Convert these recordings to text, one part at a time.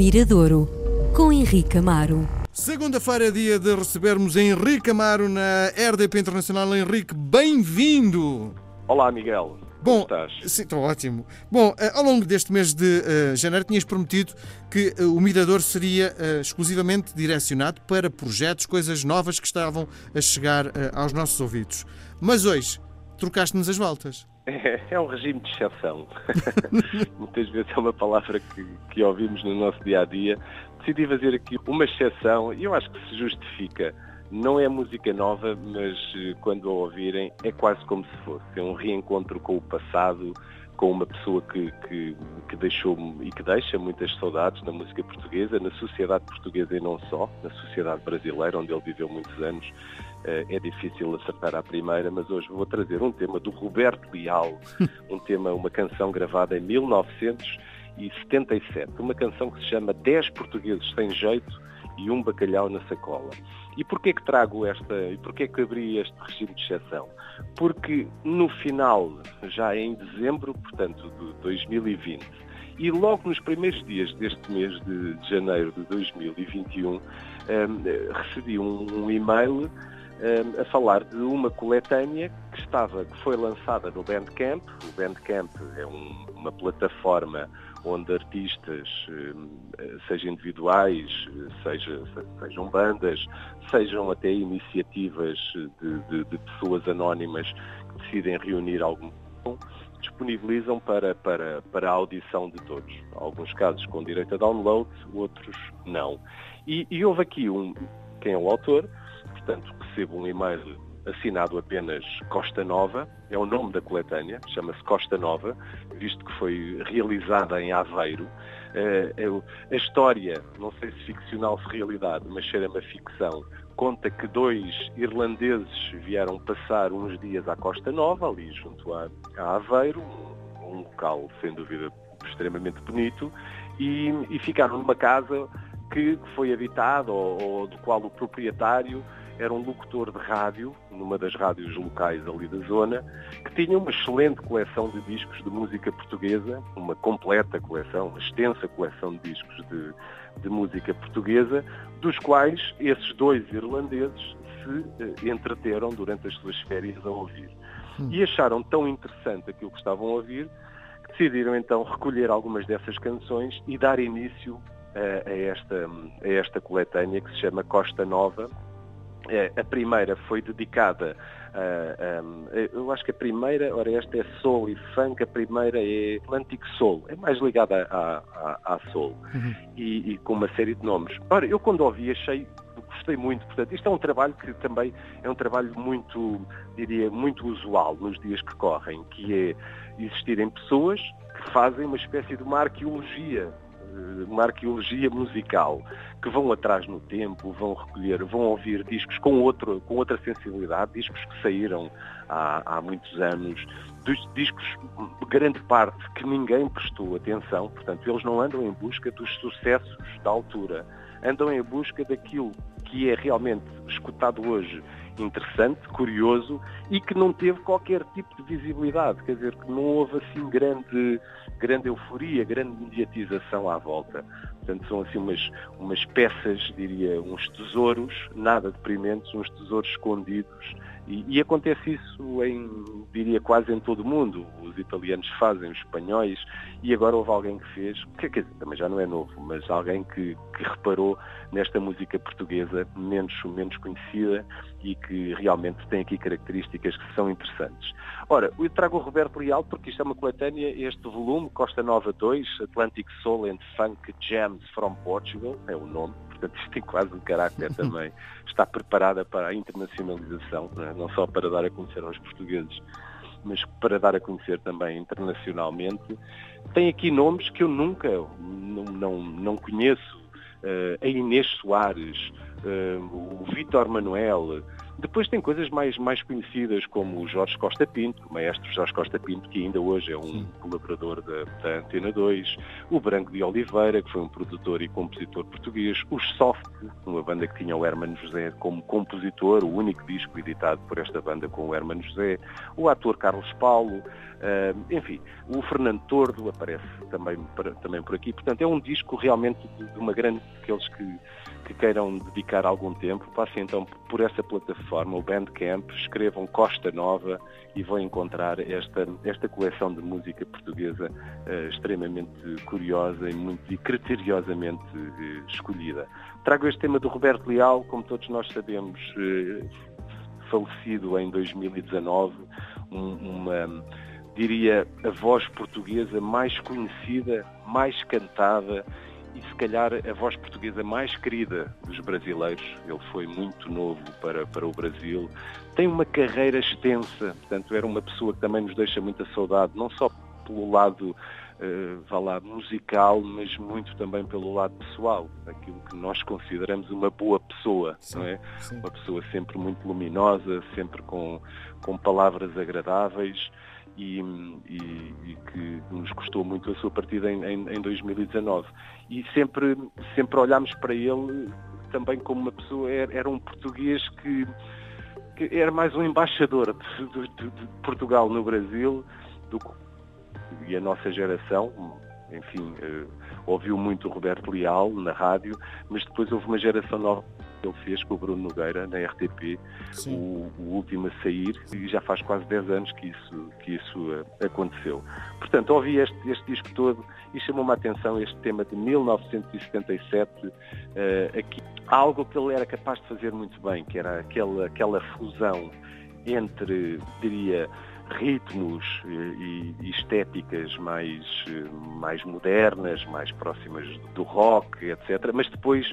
Miradouro, com Henrique Amaro. Segunda-feira é dia de recebermos Henrique Amaro na RDP Internacional. Henrique, bem-vindo! Olá, Miguel. Bom, Como estás? sim, estou ótimo. Bom, eh, ao longo deste mês de eh, janeiro tinhas prometido que eh, o Mirador seria eh, exclusivamente direcionado para projetos, coisas novas que estavam a chegar aos nossos ouvidos. Mas hoje trocaste-nos as voltas. É, um regime de exceção. Muitas vezes é uma palavra que, que ouvimos no nosso dia a dia. Decidi fazer aqui uma exceção e eu acho que se justifica. Não é música nova, mas eh, quando a ouvirem é quase como se fosse. É um reencontro com o passado, com uma pessoa que, que, que deixou e que deixa muitas saudades na música portuguesa, na sociedade portuguesa e não só, na sociedade brasileira, onde ele viveu muitos anos. Eh, É difícil acertar à primeira, mas hoje vou trazer um tema do Roberto Leal, um tema, uma canção gravada em 1977, uma canção que se chama 10 portugueses sem jeito e um bacalhau na sacola. E porquê que trago esta, e porquê que abri este regime de exceção? Porque no final, já em dezembro, portanto, de 2020, e logo nos primeiros dias deste mês de, janeiro de 2021, hum, recebi um, um e-mail a falar de uma coletânea que estava, que foi lançada no Bandcamp. O Bandcamp é um- uma plataforma onde artistas, hum, sejam individuais, seja- sejam bandas, sejam até iniciativas de, de- de pessoas anónimas que decidem reunir algum disponibilizam para, para, para a audição de todos. Alguns casos com direito a download, outros não. E, e houve aqui um, quem é o autor, portanto recebo um e-mail assinado apenas Costa Nova, é o nome da coletânea, chama-se Costa Nova, visto que foi realizada em Aveiro. Eh, a história, não sei se ficcional se realidade, mas cheira-me a ficção, conta que dois irlandeses vieram passar uns dias à Costa Nova, ali junto a, Aveiro, um, um local sem dúvida extremamente bonito, e, e ficaram numa casa que foi habitada ou, ou do qual o proprietário era um locutor de rádio, numa das rádios locais ali da zona, que tinha uma excelente coleção de discos de música portuguesa, uma completa coleção, uma extensa coleção de discos de, de música portuguesa, dos quais esses dois irlandeses se eh, entreteram durante as suas férias a ouvir. E acharam tão interessante aquilo que estavam a ouvir, que decidiram então recolher algumas dessas canções e dar início eh, a, esta, a esta coletânea que se chama Costa Nova, a primeira foi dedicada a, eu acho que a primeira, ora esta é Soul e Funk, a primeira é Atlantic Soul, é mais ligada à, Soul e, e com uma série de nomes. Ora, eu quando ouvi achei, gostei muito, portanto, isto é um trabalho que também é um trabalho muito, diria, muito usual nos dias que correm, que é existirem pessoas que fazem uma espécie de uma arqueologia uma arqueologia musical, que vão atrás no tempo, vão recolher, vão ouvir discos com, outro, com outra sensibilidade, discos que saíram há, há muitos anos, dos discos, grande parte, que ninguém prestou atenção, portanto, eles não andam em busca dos sucessos da altura, andam em busca daquilo que é realmente escutado hoje interessante, curioso e que não teve qualquer tipo de visibilidade, quer dizer, que não houve assim grande, grande euforia, grande mediatização à volta. Portanto, são assim umas, umas peças, diria, uns tesouros, nada deprimentes, uns tesouros escondidos. E, e acontece isso em, diria, quase em todo o mundo. Os italianos fazem, os espanhóis, e agora houve alguém que fez, que quer dizer, também já não é novo, mas alguém que, que reparou nesta música portuguesa menos, menos conhecida e que realmente tem aqui características que são interessantes. Ora, eu trago o Roberto Leal porque isto é uma coletânea, este volume, Costa Nova 2, Atlantic Soul and Funk Jams from Portugal, é o nome, portanto isto tem quase um carácter também, está preparada para a internacionalização, não, é? não só para dar a conhecer aos portugueses, mas para dar a conhecer também internacionalmente. Tem aqui nomes que eu nunca, não, não, não conheço, eh, a Inês Soares, o Vítor Manuel, Depois tem coisas mais, mais conhecidas, como o Jorge Costa Pinto, o maestro Jorge Costa Pinto, que ainda hoje é um Sim. colaborador da, da, Antena 2, o Branco de Oliveira, que foi um produtor e compositor português, os Soft, uma banda que tinha o Hermano José como compositor, o único disco editado por esta banda com o Hermano José, o ator Carlos Paulo, enfim, o Fernando Tordo aparece também, também por aqui. Portanto, é um disco realmente de, de uma grande, aqueles que que queiram dedicar algum tempo, passem então por essa plataforma, o Bandcamp, escrevam Costa Nova e vão encontrar esta, esta coleção de música portuguesa uh, extremamente curiosa e muito e criteriosamente uh, escolhida. Trago este tema do Roberto Leal, como todos nós sabemos, uh, falecido em 2019, um, uma diria a voz portuguesa mais conhecida, mais cantada e se calhar a voz portuguesa mais querida dos brasileiros. Ele foi muito novo para, para o Brasil. Tem uma carreira extensa, portanto, era uma pessoa que também nos deixa muita saudade, não só pelo lado, uh, vá lá, musical, mas muito também pelo lado pessoal, aquilo que nós consideramos uma boa pessoa, sim, não é? Sim. Uma pessoa sempre muito luminosa, sempre com, com palavras agradáveis e, e, e, que nos custou muito a sua partida em, em, em 2019. E sempre, sempre olhámos para ele também como uma pessoa, era, era um português que, que, era mais um embaixador de, de, de, Portugal no Brasil do, e a nossa geração, enfim, uh, ouviu muito o Roberto Leal na rádio, mas depois houve uma geração nova ele fez com o Bruno Nogueira na RTP, o, o, último a sair, e já faz quase 10 anos que isso, que isso uh, aconteceu. Portanto, ouvi este, este disco todo e chamou-me a atenção este tema de 1977, uh, eh, aqui. Algo que ele era capaz de fazer muito bem, que era aquela, aquela fusão entre, diria, ritmos e, e, estéticas mais, mais modernas, mais próximas do rock, etc. Mas depois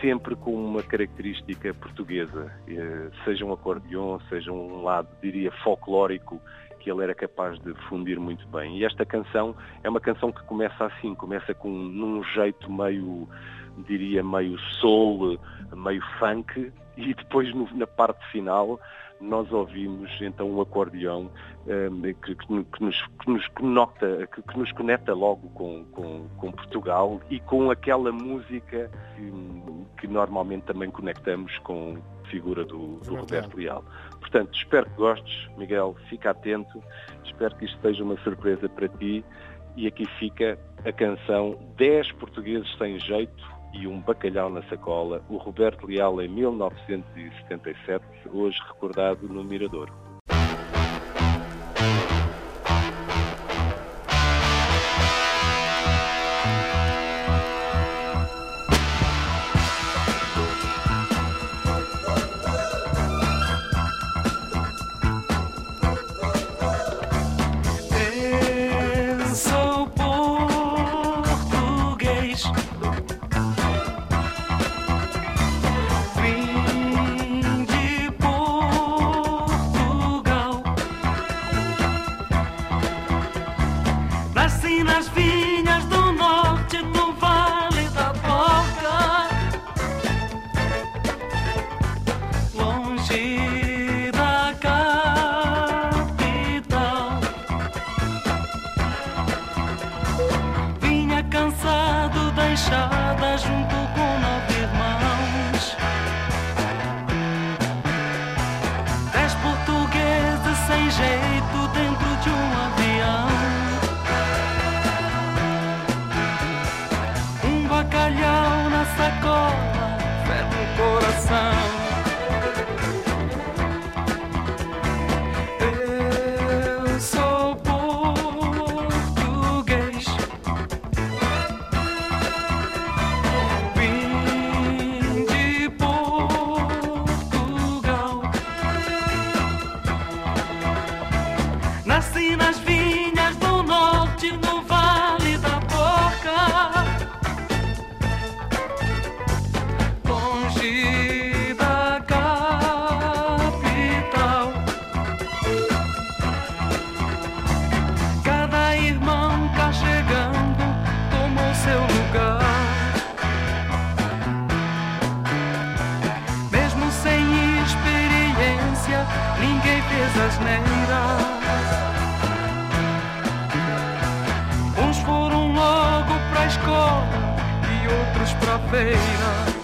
sempre com uma característica portuguesa, eh, seja um acordeon, seja um lado, diria, folclórico, que ele era capaz de fundir muito bem. E esta canção é uma canção que começa assim, começa com num jeito meio, diria, meio soul, meio funk, e depois no, na parte final nós ouvimos então um acordeão um, que, que, nos, que, nos, conecta, que, que, nos conecta logo com, com, com, Portugal e com aquela música que, normalmente também conectamos com a figura do, do Roberto Leal. Portanto, espero que gostes, Miguel, fica atento, espero que isto seja uma surpresa para ti e aqui fica a canção 10 portugueses sem jeito e um bacalhau na sacola, o Roberto Leal em 1977, hoje recordado no ninguém fez asneiras. Uns foram logo pra escola e outros pra feira.